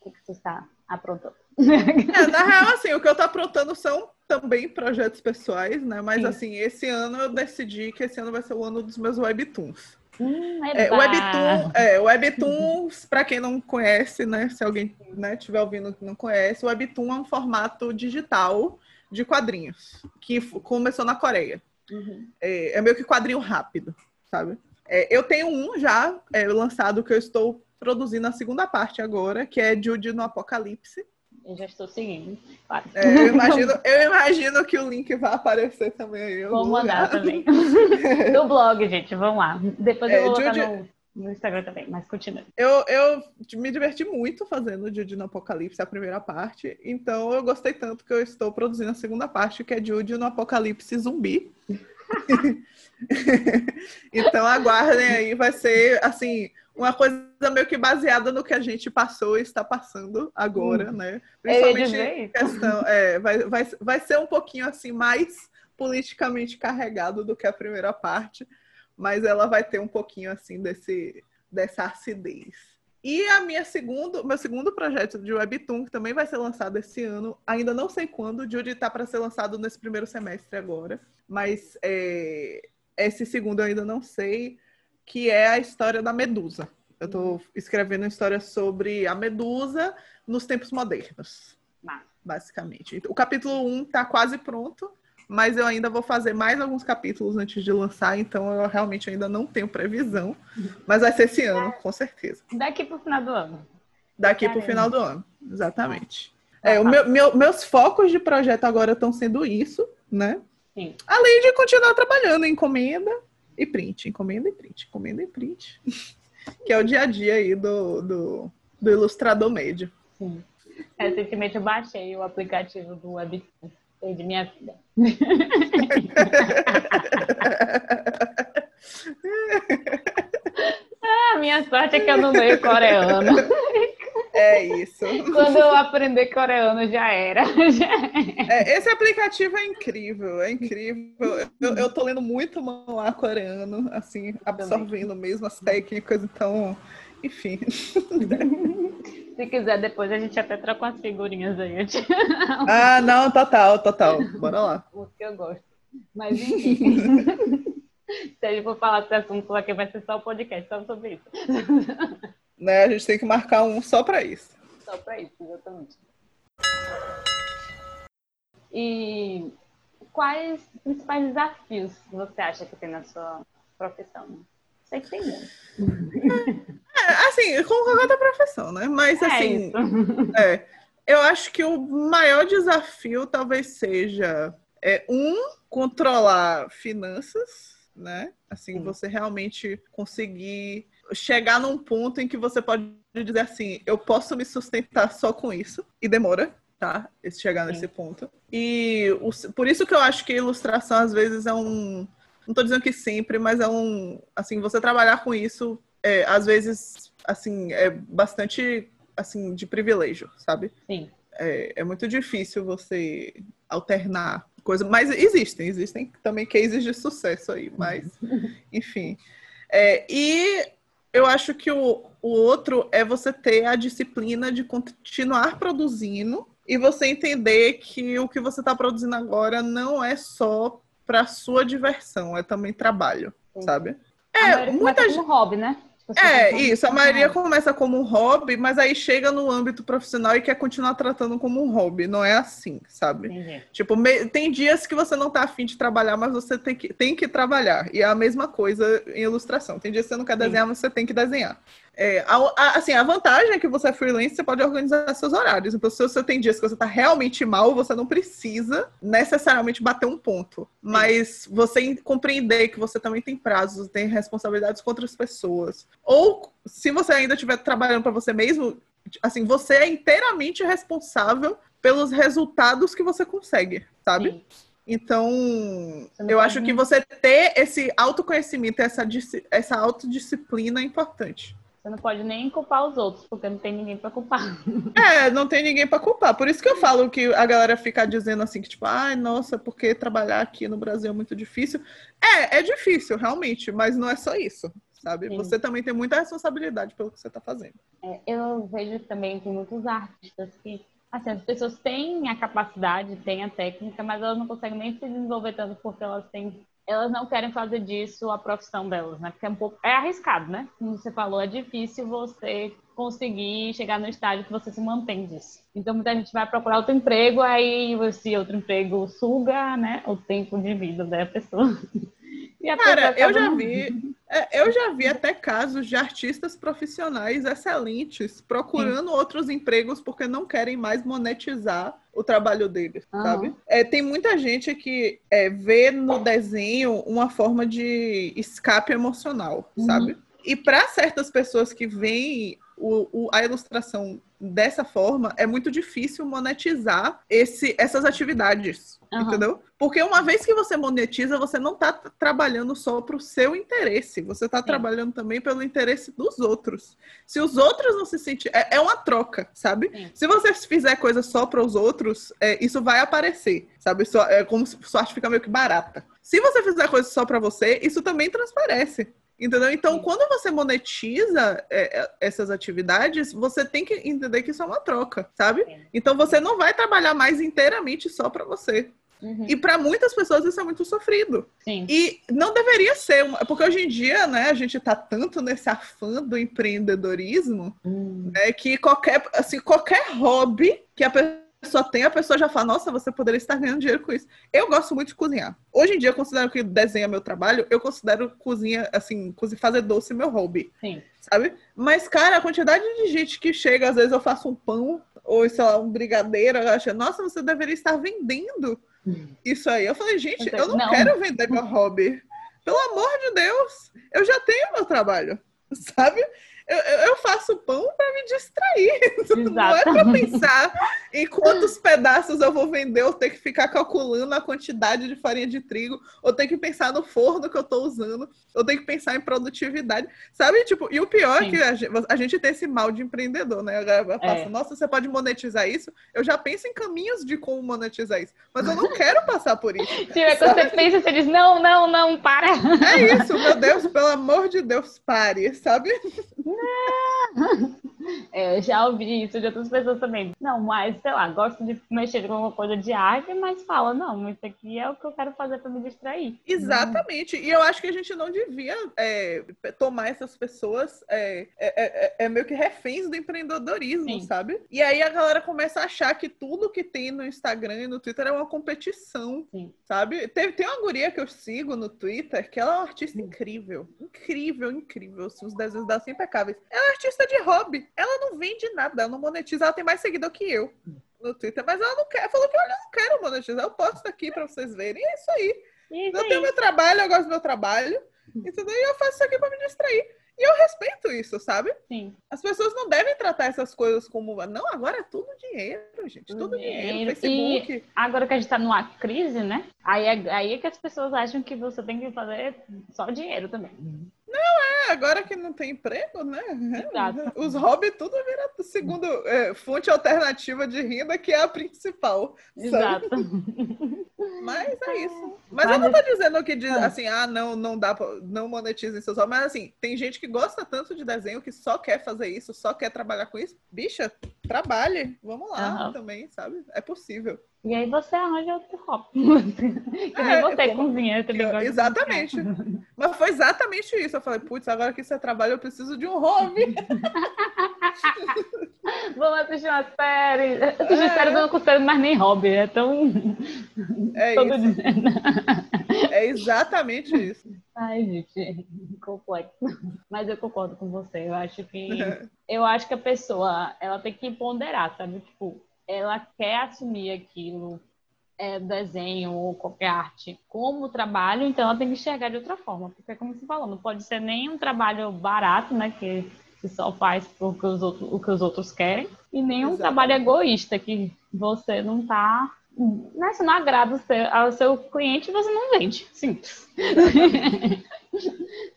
o que, que você está aprontando? É, na real, assim, o que eu tô aprontando são também projetos pessoais, né? Mas Sim. assim, esse ano eu decidi que esse ano vai ser o ano dos meus webtoons. Hum, É, eba! Webtoon, é, Webtoons, para quem não conhece, né? Se alguém né, estiver ouvindo que não conhece, o Webtoon é um formato digital de quadrinhos que começou na Coreia. Uhum. É, é meio que quadrinho rápido, sabe? É, eu tenho um já é, lançado que eu estou produzindo a segunda parte agora, que é Jude no Apocalipse. Eu já estou seguindo. Claro. É, eu, imagino, eu imagino que o link vai aparecer também aí. Vou mandar também. No blog, gente, vamos lá. Depois eu É, vou Jude- no, no Instagram também, mas continua. Eu, eu me diverti muito fazendo Jude no Apocalipse, a primeira parte. Então eu gostei tanto que eu estou produzindo a segunda parte, que é Jude no Apocalipse Zumbi. então aguardem aí, vai ser assim, uma coisa meio que baseada no que a gente passou e está passando agora, né? Eu ia Principalmente questão, é, vai, vai, vai ser um pouquinho assim mais politicamente carregado do que a primeira parte, mas ela vai ter um pouquinho assim desse dessa acidez. E a minha segundo, meu segundo projeto de webtoon que também vai ser lançado esse ano, ainda não sei quando, o Judy tá para ser lançado nesse primeiro semestre agora, mas é, esse segundo eu ainda não sei, que é a história da Medusa. Eu tô escrevendo uma história sobre a Medusa nos tempos modernos basicamente. O capítulo 1 tá quase pronto, mas eu ainda vou fazer mais alguns capítulos antes de lançar, então eu realmente ainda não tenho previsão, mas vai ser esse ano, com certeza. Daqui pro final do ano. Daqui para o final do ano, exatamente. É, o meu- meu- meus focos de projeto agora estão sendo isso, né? Sim. Além de continuar trabalhando em encomenda e print, encomenda e print, encomenda e print, que é o dia a dia aí do, do, do ilustrador médio. Sim. Recentemente eu baixei o aplicativo do Webtoon. Perdi minha vida. Ah, minha sorte é que eu não leio coreano. É isso. Quando eu aprender coreano já era. Já era. É, esse aplicativo é incrível, é incrível. Eu, eu tô lendo muito manhwa coreano, assim, absorvendo mesmo as técnicas, então, enfim. Se quiser, depois a gente até troca umas figurinhas aí. Te... Ah, não, total, total. Bora lá. Porque eu gosto. Mas enfim. Se a gente for falar desse assunto aqui, vai ser só o podcast só sobre isso. Né? A gente tem que marcar um só para isso. Só para isso, exatamente. E quais principais desafios você acha que tem na sua profissão? Sei que tem É, assim, como qualquer outra profissão, né? Mas É assim, é, eu acho que o maior desafio talvez seja é, um, controlar finanças, né? Assim, Sim. você realmente conseguir chegar num ponto em que você pode dizer assim, eu posso me sustentar só com isso, e demora, tá? Esse chegar Sim. nesse ponto. E o- por isso que eu acho que a ilustração às vezes é um. Não tô dizendo que sempre, mas é um. Assim, você trabalhar com isso, é, às vezes, assim, é bastante assim, de privilégio, sabe? Sim. É, é muito difícil você alternar coisas, mas existem, existem também cases de sucesso aí, mas enfim. É, e eu acho que o, o outro é você ter a disciplina de continuar produzindo e você entender que o que você está produzindo agora não é só para sua diversão, é também trabalho, Sim. sabe? É, muita começa gente. hobby, né? É, isso. A maioria começa como um hobby, mas aí chega no âmbito profissional e quer continuar tratando como um hobby. Não é assim, sabe? Entendi. Tipo, me- tem dias que você não tá afim de trabalhar, mas você tem que, tem que trabalhar. E é a mesma coisa em ilustração. Tem dias que você não quer Sim. desenhar, mas você tem que desenhar. É, a- a- assim, a vantagem é que você é freelance, você pode organizar seus horários. Então, se você tem dias que você tá realmente mal, você não precisa necessariamente bater um ponto. Mas você em- compreender que você também tem prazos, tem responsabilidades com outras pessoas. Ou, se você ainda estiver trabalhando para você mesmo, assim, você é inteiramente responsável pelos resultados que você consegue, sabe? Sim. Então, Você eu pode acho que você ter esse autoconhecimento, essa, essa autodisciplina é importante. Você não pode nem culpar os outros, porque não tem ninguém pra culpar. É, não tem ninguém para culpar. Por isso que eu falo que a galera fica dizendo assim, que tipo, ai, nossa, porque trabalhar aqui no Brasil é muito difícil. É, é difícil, realmente, mas não é só isso, sabe? Sim. Você também tem muita responsabilidade pelo que você tá fazendo. É, eu vejo que também tem muitos artistas que, assim, as pessoas têm a capacidade, têm a técnica, mas elas não conseguem nem se desenvolver tanto porque elas têm, elas não querem fazer disso a profissão delas, né? Porque é um pouco, é arriscado, né? Como você falou, é difícil você conseguir chegar no estágio que você se mantém disso. Então muita gente vai procurar outro emprego, aí esse outro emprego suga, né, o tempo de vida da pessoa. Cara, eu já vi, é, eu já vi até casos de artistas profissionais excelentes procurando outros empregos porque não querem mais monetizar o trabalho deles, Aham. sabe? É, tem muita gente que é, vê no desenho uma forma de escape emocional, Uhum. sabe? E para certas pessoas que veem o- o- a ilustração dessa forma, é muito difícil monetizar esse, essas atividades, Aham. entendeu? Porque uma vez que você monetiza, você não está trabalhando só para o seu interesse, você está trabalhando também pelo interesse dos outros. Se os outros não se sentirem. É, é uma troca, sabe? Sim. Se você fizer coisa só para os outros, é, isso vai aparecer, sabe? Isso é como se sua arte fica meio que barata. Se você fizer coisa só para você, isso também transparece. Entendeu? Então, quando você monetiza é, é, essas atividades, você tem que entender que isso é uma troca, sabe? Sim. Então, você não vai trabalhar mais inteiramente só para você. Uhum. E para muitas pessoas isso é muito sofrido. Sim. E não deveria ser, uma... porque hoje em dia, né, a gente tá tanto nesse afã do empreendedorismo, Hum. né, que qualquer, assim, qualquer hobby que a pessoa tem, a pessoa já fala, nossa, você poderia estar ganhando dinheiro com isso. Eu gosto muito de cozinhar. Hoje em dia, eu considero que desenho é meu trabalho, eu considero cozinha, assim, fazer doce meu hobby, Sim. sabe? Mas, cara, a quantidade de gente que chega, às vezes eu faço um pão, ou, sei lá, um brigadeiro, ela acha, nossa, você deveria estar vendendo isso aí. Eu falei, gente, eu não, Não. quero vender meu hobby. Pelo amor de Deus, eu já tenho meu trabalho, sabe? Eu, eu- eu faço pão para me distrair. Não é para Exatamente. pensar em quantos pedaços eu vou vender, ou ter que ficar calculando a quantidade de farinha de trigo, ou ter que pensar no forno que eu tô usando, ou ter que pensar em produtividade. Sabe? Tipo, e o pior é Sim. que a gente, a gente tem esse mal de empreendedor, né? A galera fala É. nossa, você pode monetizar isso? Eu já penso em caminhos de como monetizar isso, mas eu não quero passar por isso. Tipo, é quando você pensa, você diz, não, não, não, para. É isso, meu Deus, pelo amor de Deus, pare, sabe? Yeah. É, já ouvi isso de outras pessoas também. Não, mas, sei lá, gosto de mexer com alguma coisa de arte, mas fala, não, isso aqui é o que eu quero fazer para me distrair. Exatamente. E eu acho que a gente não devia é, tomar essas pessoas é, é, é, é meio que reféns do empreendedorismo, Sim. sabe? E aí a galera começa a achar que tudo que tem no Instagram e no Twitter é uma competição, Sim. sabe? Tem, tem uma guria que eu sigo no Twitter que ela é uma artista incrível. Incrível, incrível. Assim, os desenhos dela são impecáveis. Ela é artista de hobby. Ela não vende nada, ela não monetiza, ela tem mais seguidor que eu no Twitter, mas ela não quer. Falou que olha, eu não quero monetizar, eu posto aqui para vocês verem. E é isso aí. Isso eu aí. tenho meu trabalho, eu gosto do meu trabalho. Entendeu? E eu faço isso aqui para me distrair. E eu respeito isso, sabe? Sim. As pessoas não devem tratar essas coisas como. Não, agora é tudo dinheiro, gente. Tudo dinheiro. dinheiro Facebook. E agora que a gente tá numa crise, né? Aí é, aí é que as pessoas acham que você tem que fazer só dinheiro também. Não, é, agora que não tem emprego, né? Exato. Os hobbies tudo vira segundo é, fonte alternativa de renda, que é a principal. Exato. Mas é isso. Mas, eu não tô dizendo que diz ah. assim, ah, não, não dá pra, não monetizem seus hobbies. Mas assim, tem gente que gosta tanto de desenho que só quer fazer isso, só quer trabalhar com isso. Bicha, trabalhe. Vamos lá uhum. também, sabe? É possível. E aí você arranja outro hobby. que nem é, você como... cozinha, eu também gosto Exatamente. Mas foi exatamente isso. Eu falei, putz, agora que você trabalha, eu preciso de um hobby. Vamos assistir uma série. Assistir é. série não considero mais nem hobby, é tão. É Todo isso. É exatamente isso. Ai, gente, complexo. Mas eu concordo com você. Eu acho que. Eu acho que a pessoa ela tem que ponderar, sabe? Tipo, ela quer assumir aquilo, é, desenho ou qualquer arte, como trabalho, então ela tem que enxergar de outra forma. Porque, como você falou, não pode ser nem um trabalho barato, né? Que, que só faz porque os outros, o que os outros querem, e nem um trabalho egoísta, que você não está né, se não agrada seu, ao seu cliente, você não vende. Simples.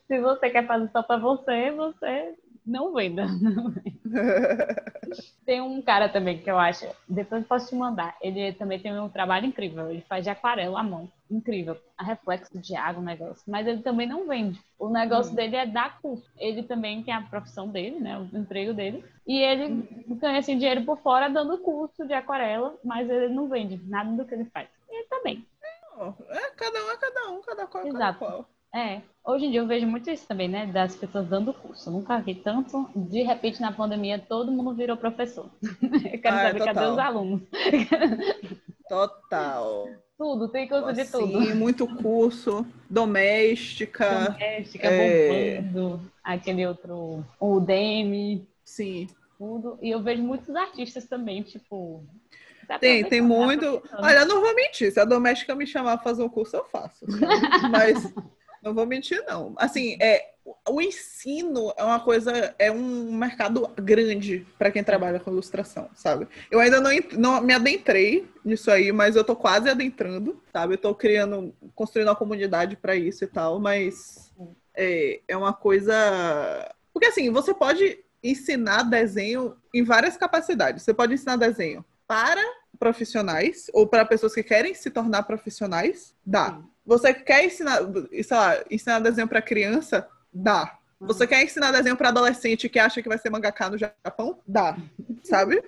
se você quer fazer só para você, você não venda. tem um cara também que eu acho, depois eu posso te mandar. Ele também tem um trabalho incrível. Ele faz de aquarela à mão. Incrível. A reflexo de água, o negócio. Mas ele também não vende. O negócio hum. dele é dar curso. Ele também tem a profissão dele, né? O emprego dele. E ele ganha assim, dinheiro por fora dando curso de aquarela, mas ele não vende nada do que ele faz. E ele também. É, cada um é cada um, cada qual é Exato. cada qual. É, hoje em dia eu vejo muito isso também, né? Das pessoas dando curso. Eu nunca vi tanto. De repente, na pandemia, todo mundo virou professor. Eu quero ah, é saber cadê os alunos. Total. Tudo, tem curso assim, de tudo. Sim, muito curso. Doméstica. Doméstica, é... bombando. Aquele outro, o Udemy. Sim. Tudo. E eu vejo muitos artistas também, tipo, tem, tem muito. Olha, não vou mentir. Se a doméstica me chamar para fazer um curso, eu faço. Mas não vou mentir, não. Assim, é, o ensino é uma coisa, é um mercado grande para quem trabalha com ilustração, sabe? Eu ainda não, não me adentrei nisso aí, mas eu tô quase adentrando, sabe? Eu tô criando, construindo uma comunidade para isso e tal, mas é, é uma coisa. Porque assim, você pode ensinar desenho em várias capacidades. Você pode ensinar desenho para profissionais ou para pessoas que querem se tornar profissionais, dá. Sim. Você quer ensinar, sei lá, ensinar desenho para criança? Dá. Você quer ensinar desenho para adolescente que acha que vai ser mangaká no Japão? Dá. Sabe?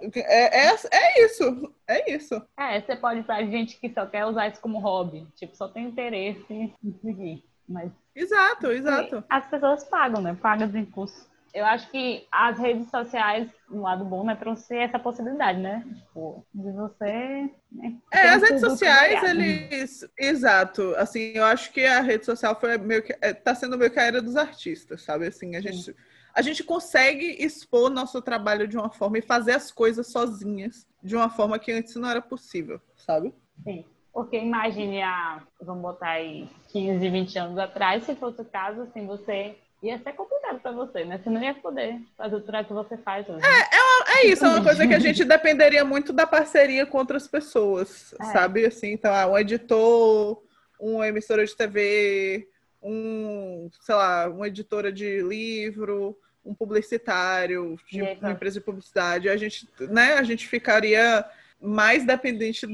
É, é, é isso. É isso. É, você pode para gente que só quer usar isso como hobby. Tipo, só tem interesse em seguir. Mas. Exato, exato. As pessoas pagam, né? Pagam em curso eu acho que as redes sociais, um lado bom, né, trouxe essa possibilidade, né? Tipo, de você. Né, é, as redes sociais, eles. Exato. Assim, eu acho que a rede social foi meio que. É, tá sendo meio que a era dos artistas, sabe? Assim, a gente. A gente consegue expor nosso trabalho de uma forma e fazer as coisas sozinhas, de uma forma que antes não era possível, sabe? Sim. Porque imagine a, vamos botar aí 15, 20 anos atrás, se fosse o caso, assim, você ia ser complicado para você, né? Você não ia poder fazer o trabalho que você faz hoje. É, é, uma, é, isso, é uma coisa que a gente dependeria muito da parceria com outras pessoas, é. sabe? Assim, então, ah, um editor, uma emissora de TV, um, sei lá, uma editora de livro, um publicitário, de uma empresa de publicidade. A gente, né, a gente ficaria mais dependente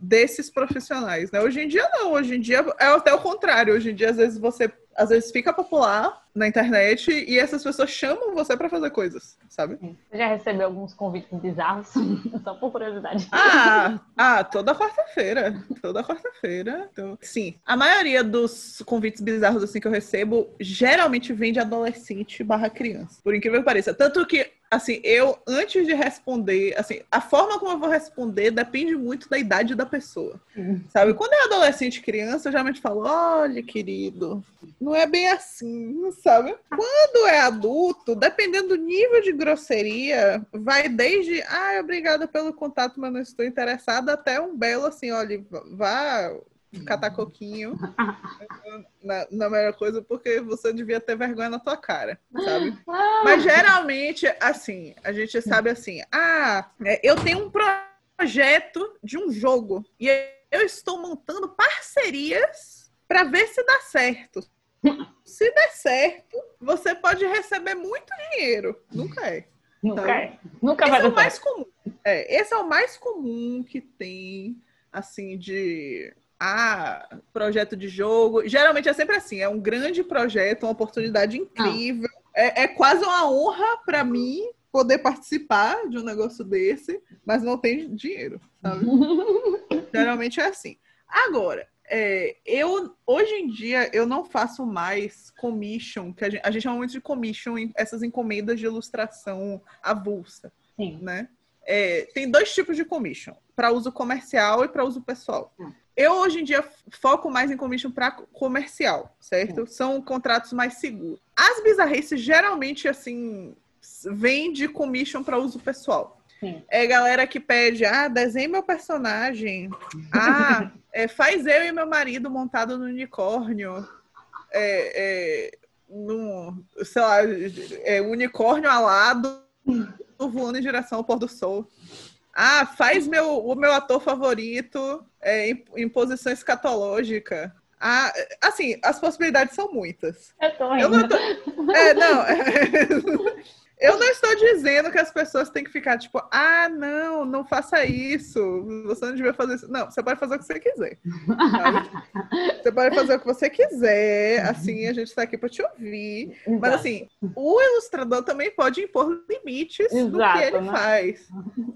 desses profissionais, né? Hoje em dia não, hoje em dia é até o contrário. Hoje em dia, às vezes, você às vezes fica popular na internet e essas pessoas chamam você para fazer coisas, sabe? Você já recebeu alguns convites bizarros? Só por curiosidade. Ah, ah toda quarta-feira. Toda quarta-feira. Então, sim, a maioria dos convites bizarros assim que eu recebo geralmente vem de adolescente barra criança. Por incrível que pareça. Tanto que assim, eu, antes de responder, assim, a forma como eu vou responder depende muito da idade da pessoa. Uhum. Sabe? Quando é adolescente criança, eu geralmente falo, olha, querido, não é bem assim, sabe? Quando é adulto, dependendo do nível de grosseria, vai desde, ah, obrigada pelo contato, mas não estou interessada, até um belo assim, olha, vá catar coquinho na, na melhor coisa, porque você devia ter vergonha na tua cara, sabe? Ah. Mas geralmente, assim, a gente sabe assim, ah, é, eu tenho um projeto de um jogo e eu estou montando parcerias para ver se dá certo. Se der certo, você pode receber muito dinheiro. Nunca é. Nunca então, é. Nunca vai é o mais comum. É, esse é o mais comum que tem, assim, de ah, projeto de jogo. Geralmente é sempre assim, é um grande projeto, uma oportunidade incrível. É, é quase uma honra para mim poder participar de um negócio desse, mas não tem dinheiro, sabe? Geralmente é assim. Agora, é, eu hoje em dia eu não faço mais commission, que a gente, a gente chama muito de commission, essas encomendas de ilustração avulsa, Sim. né? É, tem dois tipos de commission, para uso comercial e para uso pessoal. Hum. Eu hoje em dia foco mais em commission para comercial, certo? Sim. São contratos mais seguros. As bizarrices geralmente assim vêm de commission para uso pessoal. É galera que pede, ah, desenhe meu personagem. Ah, é, faz eu e meu marido montado no unicórnio. É, é, no, sei lá, é, unicórnio alado voando em direção ao pôr do sol. Ah, faz meu, o meu ator favorito é, em, em posição escatológica. Ah, assim, as possibilidades são muitas. Eu tô rindo. Eu não tô... É, não. Eu não estou dizendo que as pessoas têm que ficar tipo, ah, não, não faça isso, você não devia fazer isso. Não, você pode fazer o que você quiser. Você pode fazer o que você quiser, assim, a gente está aqui para te ouvir. Exato. Mas assim, o ilustrador também pode impor limites Exato, no que ele né? faz.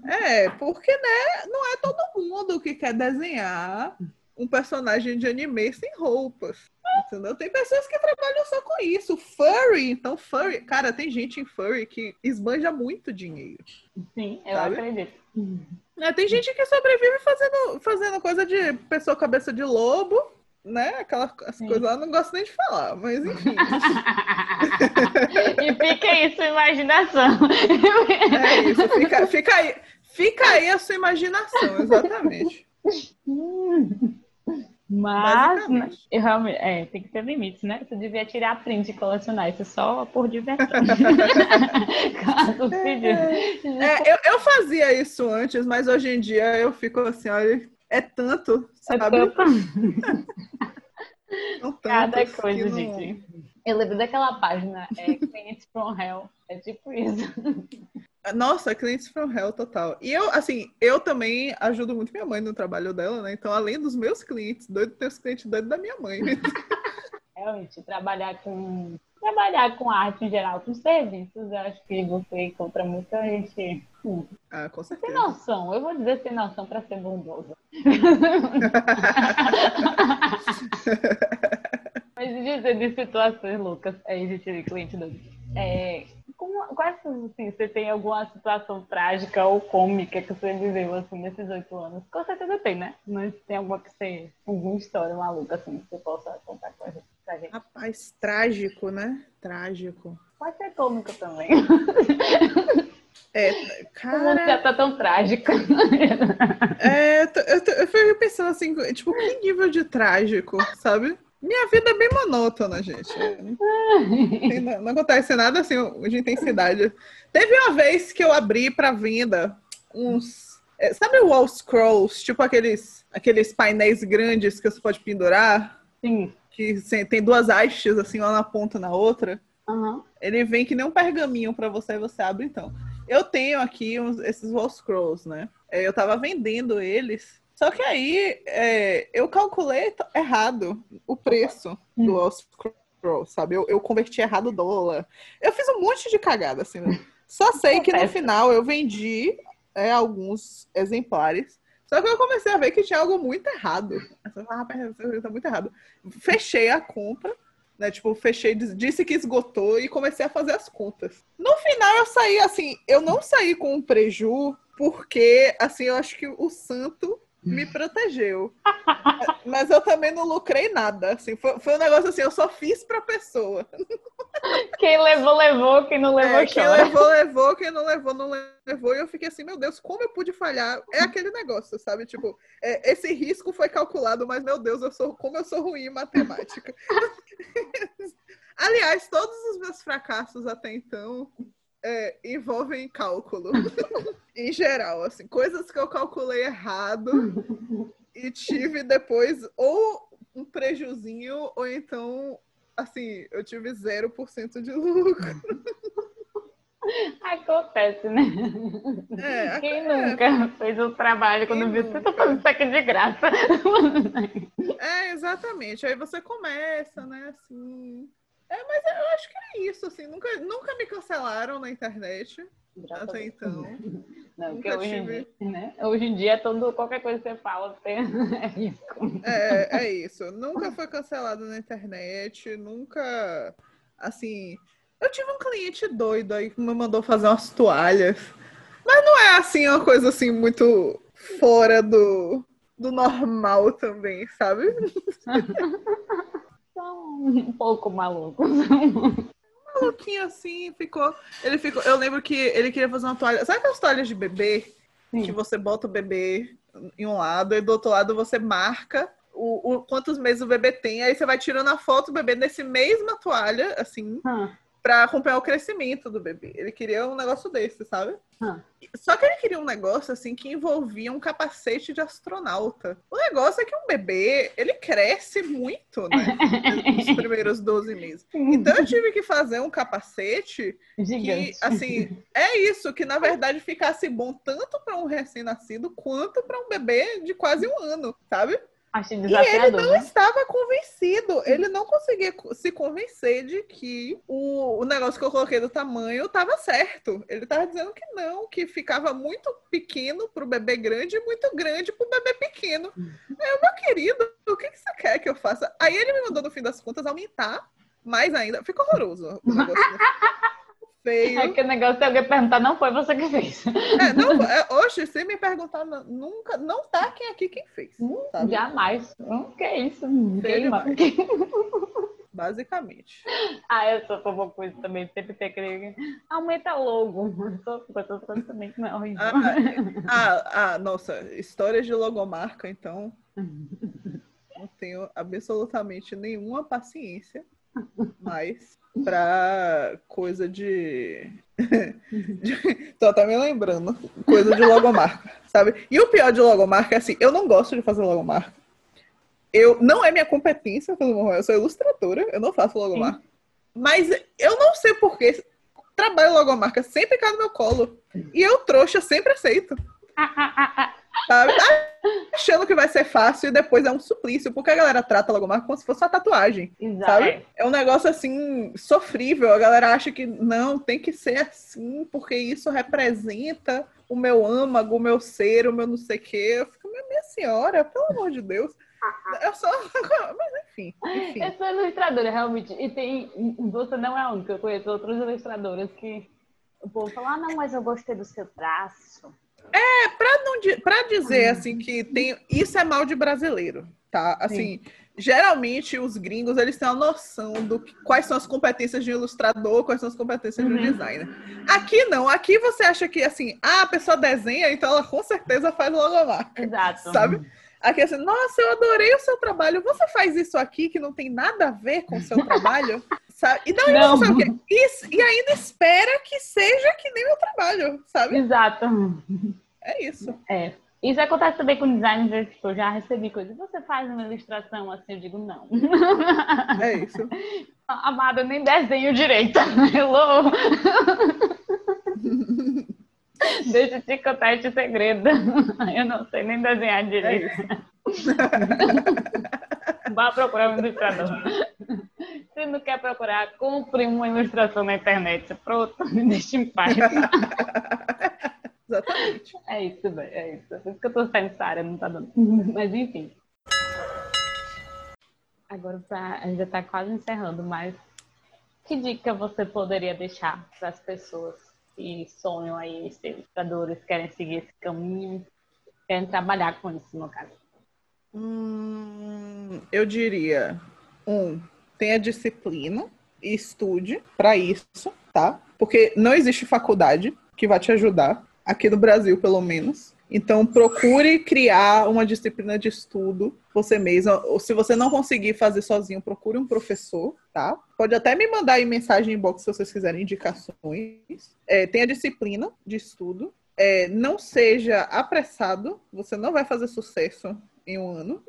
É, porque, né, não é todo mundo que quer desenhar um personagem de anime sem roupas. Entendeu? Tem pessoas que trabalham só com isso. Furry, então furry. Cara, tem gente em furry que esbanja muito dinheiro. Sim, eu sabe? acredito. É, tem gente que sobrevive fazendo, fazendo coisa de pessoa cabeça de lobo, né? Aquelas coisas lá, não gosto nem de falar, mas enfim. e fica aí sua imaginação. É isso, fica, fica, aí, fica aí a sua imaginação, exatamente. Mas né, eu realmente, é, tem que ter limites, né? Você devia tirar print e colecionar isso só por diversão. é, eu, eu fazia isso antes, mas hoje em dia eu fico assim, olha, é tanto, é sabe? É tanto. Cada coisa, não... gente. Eu lembro daquela página, é Clients from Hell. É tipo isso. Nossa, clientes from hell total. E eu, assim, eu também ajudo muito minha mãe no trabalho dela, né? Então, além dos meus clientes, doido ter os clientes doidos da minha mãe. Realmente, trabalhar com trabalhar com arte em geral, com serviços, eu acho que você encontra muita gente. Ah, com certeza. Sem noção, eu vou dizer sem noção para ser bondosa. Mas dizer de situações loucas, gente cliente doido. É, como, quais, assim, você tem alguma situação trágica ou cômica que você viveu, assim, nesses oito anos? Com certeza tem, né? Mas tem alguma que você, alguma história maluca, assim, que você possa contar com a gente, pra gente? Rapaz, trágico, né? Trágico. Pode ser cômico também. É, cara... já tá tão trágico. É, eu, eu, eu fico pensando assim, tipo, que nível de trágico, sabe? Minha vida é bem monótona, gente. Não, não, acontece nada assim de intensidade. Teve uma vez que eu abri para venda uns. É, sabe o wall scrolls? Tipo aqueles, aqueles painéis grandes que você pode pendurar? Sim. Que tem duas hastes, assim, uma na ponta na outra. Uhum. Ele vem que nem um pergaminho para você e você abre então. Eu tenho aqui uns, esses wall scrolls, né? É, eu tava vendendo eles só que aí é, eu calculei errado o preço do All sabe? Eu, eu converti errado o dólar. Eu fiz um monte de cagada, assim. Né? Só sei que no final eu vendi é, alguns exemplares. Só que eu comecei a ver que tinha algo muito errado. Eu falei, ah, tá muito errado. Fechei a compra, né? Tipo, fechei, disse que esgotou e comecei a fazer as contas. No final eu saí assim, eu não saí com um preju, porque assim, eu acho que o santo me protegeu. Mas eu também não lucrei nada. Assim, foi, foi um negócio assim, eu só fiz pra pessoa. Quem levou, levou, quem não levou, é, Quem levou, levou, quem não levou, não levou. E eu fiquei assim, meu Deus, como eu pude falhar? É aquele negócio, sabe? Tipo, é, esse risco foi calculado, mas meu Deus, eu sou como eu sou ruim em matemática. Aliás, todos os meus fracassos até então é, envolvem cálculo. em geral, assim, coisas que eu calculei errado e tive depois ou um prejuzinho ou então, assim, eu tive 0% de lucro. Acontece, né? É, Quem é. nunca fez o trabalho quando viu você tá fazendo isso aqui de graça? É, exatamente. Aí você começa, né, assim, é, mas eu acho que é isso, assim. Nunca, nunca me cancelaram na internet. Graças até então. Não, porque hoje, tive... em dia, né? hoje em dia, todo, qualquer coisa que você fala tem é risco. É, é isso. Nunca foi cancelado na internet, nunca. Assim. Eu tive um cliente doido aí que me mandou fazer umas toalhas. Mas não é assim uma coisa assim muito fora do, do normal também, sabe? um pouco maluco. Maluquinho assim, ficou. Ele ficou. Eu lembro que ele queria fazer uma toalha. Sabe aquelas toalhas de bebê? Sim. Que você bota o bebê em um lado e do outro lado você marca o, o, quantos meses o bebê tem. Aí você vai tirando a foto do bebê nesse mesma toalha, assim. Hum para acompanhar o crescimento do bebê. Ele queria um negócio desse, sabe? Ah. Só que ele queria um negócio assim que envolvia um capacete de astronauta. O negócio é que um bebê, ele cresce muito, né? Nos primeiros 12 meses. Então eu tive que fazer um capacete Gigante. que, assim, é isso, que na verdade ficasse bom tanto para um recém-nascido quanto para um bebê de quase um ano, sabe? Achei desafiador. E ele não né? estava convencido. Ele não conseguia se convencer de que o, o negócio que eu coloquei do tamanho estava certo. Ele estava dizendo que não, que ficava muito pequeno para o bebê grande e muito grande para o bebê pequeno. Aí, meu querido, o que, que você quer que eu faça? Aí ele me mandou, no fim das contas, aumentar mais ainda. Ficou horroroso o negócio. feio. É que o negócio é alguém perguntar, não foi você que fez. É, não, é, hoje, se me perguntar, nunca, não tá quem aqui quem fez. Hum? Jamais. O que é isso? Queima. Basicamente. Ah, eu sou como coisa também, sempre tem aquele. Aumenta logo. Essas coisas também que não é horrível. Ah, ah, ah, nossa, histórias de logomarca, então. Não tenho absolutamente nenhuma paciência mais pra coisa de. de... Tô até me lembrando. Coisa de logomarca, sabe? E o pior de logomarca é assim: eu não gosto de fazer logomarca. Eu, não é minha competência fazer logomarca. Eu sou ilustradora, eu não faço logomarca. Sim. Mas eu não sei porquê. Trabalho logomarca sempre cai no meu colo. E eu, trouxa, sempre aceito. Ah, ah, ah, sabe? Achando que vai ser fácil e depois é um suplício, porque a galera trata logomarca como se fosse uma tatuagem, Exato. sabe? É um negócio assim sofrível. A galera acha que não, tem que ser assim, porque isso representa o meu âmago, o meu ser, o meu não sei o quê. Eu fico, minha senhora, pelo amor de Deus. Eu sou. Mas enfim, enfim. Eu sou ilustradora, realmente. E tem. Você não é a única. Eu conheço outras ilustradoras que o povo fala: ah, não, mas eu gostei do seu traço. É, para não para dizer assim que tem isso é mal de brasileiro, tá? Assim, Sim. geralmente os gringos eles têm a noção do que, quais são as competências de um ilustrador, quais são as competências uhum. de um designer. Aqui não, aqui você acha que assim, ah, a pessoa desenha, então ela com certeza faz logomarca. Exato. Sabe? Aqui assim, nossa, eu adorei o seu trabalho. Você faz isso aqui que não tem nada a ver com o seu trabalho? sabe? E daí não. você sabe o quê? E, e ainda espera que seja que nem meu trabalho, sabe? Exato. É isso. É. Isso acontece também com design, né? tipo, eu já recebi coisas. Você faz uma ilustração assim? Eu digo, não. É isso. Amada, nem desenho direito. Hello! Deixa eu te contar esse segredo. Eu não sei nem desenhar direito. É Vá procurar um ilustrador. Se não quer procurar, compre uma ilustração na internet. Pronto, me deixe em paz. Exatamente. É isso, velho. É isso. Por isso que eu tô saindo dessa área, não tá dando. Mas enfim. Agora pra... a gente já tá quase encerrando, mas que dica você poderia deixar para as pessoas que sonham aí, ser ilustradores, querem seguir esse caminho, querem trabalhar com isso, no caso? Hum, eu diria, um, tenha disciplina e estude para isso, tá? Porque não existe faculdade que vai te ajudar, aqui no Brasil, pelo menos. Então, procure criar uma disciplina de estudo você mesma. Ou se você não conseguir fazer sozinho, procure um professor, tá? Pode até me mandar aí mensagem em box se vocês quiserem indicações. É, tenha disciplina de estudo. É, não seja apressado. Você não vai fazer sucesso em um ano.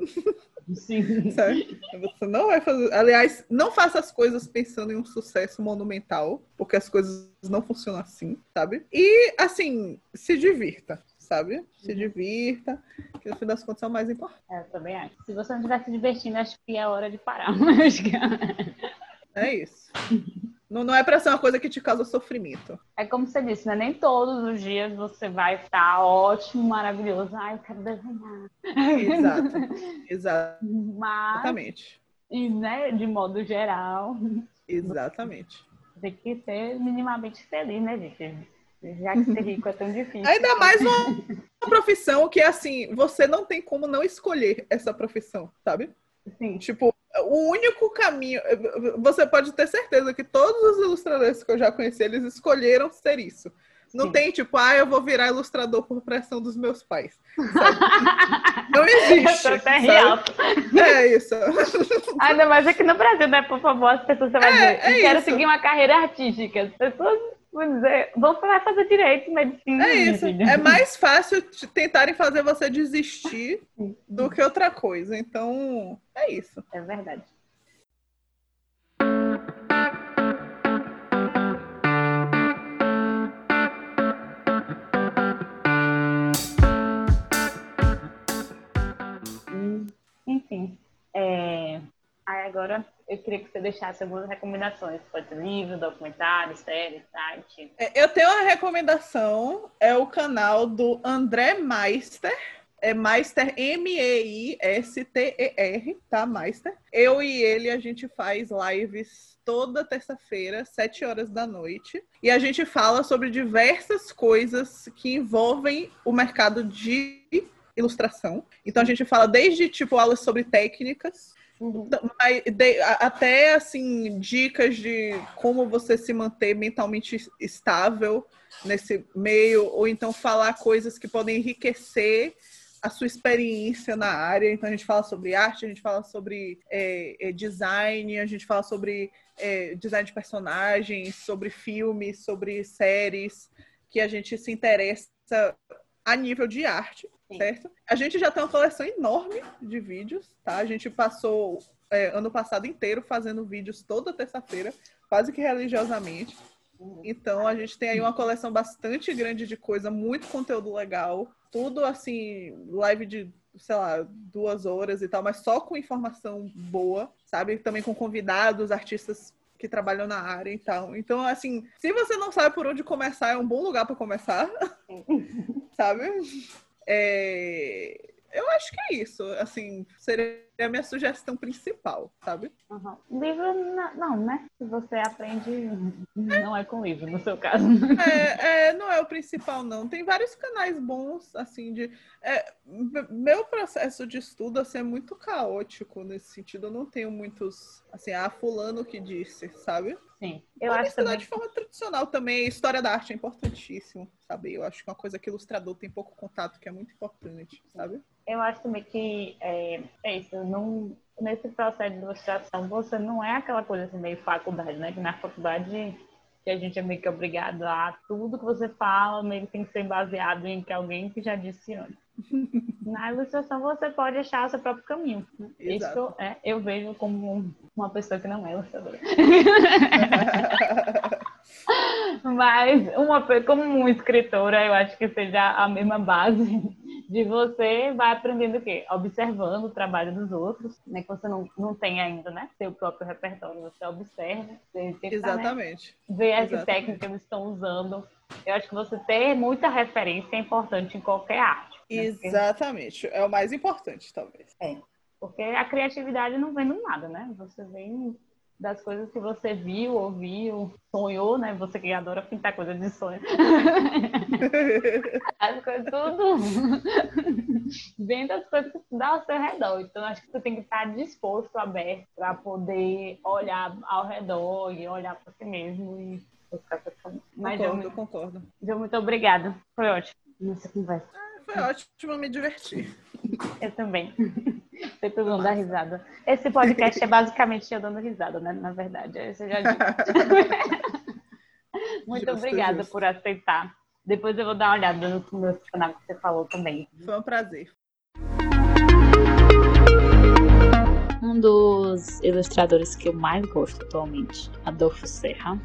Sim. Você não vai fazer. Aliás, não faça as coisas pensando em um sucesso monumental, porque as coisas não funcionam assim, sabe? E, assim, se divirta sabe? Se uhum. divirta, que no fim das contas é o mais importante. É, eu também acho. Se você não estiver se divertindo, acho que é hora de parar. é isso. Não, não é para ser uma coisa que te causa sofrimento. É como você disse, né? Nem todos os dias você vai estar ótimo, maravilhoso. Ai, eu quero desenhar. Exato. Exato. Mas, Exatamente. E, né, de modo geral. Exatamente. Tem que ser minimamente feliz, né, gente? Já que ser rico é tão difícil. Ainda mais uma, profissão que, assim, você não tem como não escolher essa profissão, sabe? Sim. Tipo, o único caminho. Você pode ter certeza que todos os ilustradores que eu já conheci, eles escolheram ser isso. Não Sim. tem tipo, ah, eu vou virar ilustrador por pressão dos meus pais. Não existe. Eu até real. É isso. Ainda mais aqui no Brasil, né? Por favor, as pessoas você vai é, dizer, é quero isso. seguir uma carreira artística. As pessoas vão dizer, vão fazer direito, medicina. É isso. É mais fácil tentarem fazer você desistir do que outra coisa. Então, é isso. É verdade. Enfim, é... aí agora eu queria que você deixasse algumas recomendações. Pode ser livro, documentário, série, site. É, eu tenho uma recomendação, é o canal do André Meister. É Meister M-E-I-S-T-E-R, tá? Meister. Eu e ele, a gente faz lives toda terça-feira, sete horas da noite. E a gente fala sobre diversas coisas que envolvem o mercado de ilustração. Então a gente fala desde tipo aulas sobre técnicas. Até assim, dicas de como você se manter mentalmente estável nesse meio, ou então falar coisas que podem enriquecer a sua experiência na área. Então a gente fala sobre arte, a gente fala sobre é, é, design, a gente fala sobre é, design de personagens, sobre filmes, sobre séries que a gente se interessa a nível de arte certo? A gente já tem uma coleção enorme de vídeos, tá? A gente passou é, ano passado inteiro fazendo vídeos toda terça-feira, quase que religiosamente. Então a gente tem aí uma coleção bastante grande de coisa, muito conteúdo legal, tudo assim, live de, sei lá, duas horas e tal, mas só com informação boa, sabe? Também com convidados, artistas que trabalham na área e tal. Então, assim, se você não sabe por onde começar, é um bom lugar para começar, sabe? É, eu acho que é isso, assim, seria a minha sugestão principal, sabe? Uhum. Livro, não, né? Se você aprende, não é com livro, no seu caso. É, é, não é o principal, não. Tem vários canais bons, assim, de... É, meu processo de estudo, assim, é muito caótico nesse sentido. Eu não tenho muitos, assim, ah, fulano que disse, sabe? Sim, eu Pode acho também... de forma tradicional também. História da arte é importantíssimo, sabe? Eu acho que é uma coisa que o ilustrador tem pouco contato, que é muito importante, sabe? Eu acho também que é, é isso, não, nesse processo de ilustração, você não é aquela coisa assim, meio faculdade, né? Que na faculdade que a gente é meio que obrigado a tudo que você fala, meio que tem que ser baseado em que alguém que já disse antes. Na ilustração você pode achar o seu próprio caminho. Né? Isso é, eu vejo como uma pessoa que não é ilustradora. Mas uma, como escritora, eu acho que seja a mesma base de você vai aprendendo o quê? Observando o trabalho dos outros, né? Que você não, não tem ainda, né? Seu próprio repertório, você observa, você tenta, Exatamente. Né? ver as Exatamente. técnicas que eles estão usando. Eu acho que você ter muita referência é importante em qualquer arte. né? Exatamente. É o mais importante, talvez. Porque a criatividade não vem do nada, né? Você vem das coisas que você viu, ouviu, sonhou, né? Você que adora pintar coisa de sonho. As coisas tudo vem das coisas que dá ao seu redor. Então, acho que você tem que estar disposto, aberto, para poder olhar ao redor e olhar para si mesmo e buscar caminho. Mas, Concordo, João, concordo. João, muito obrigada. Foi ótimo nossa conversa. Foi ótimo me divertir. Eu também. Foi todo mundo dar risada. Esse podcast é basicamente eu dando risada, né? Na verdade, eu já disse. Muito Justo, obrigada justo. por aceitar. Depois eu vou dar uma olhada no meu canal que você falou também. Foi um prazer. Um dos ilustradores que eu mais gosto atualmente, Adolfo Serra,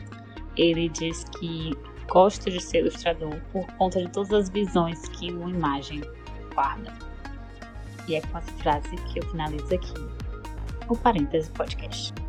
ele diz que gosta de ser ilustrador por conta de todas as visões que uma imagem guarda. E é com essa frase que eu finalizo aqui o Parêntese Podcast.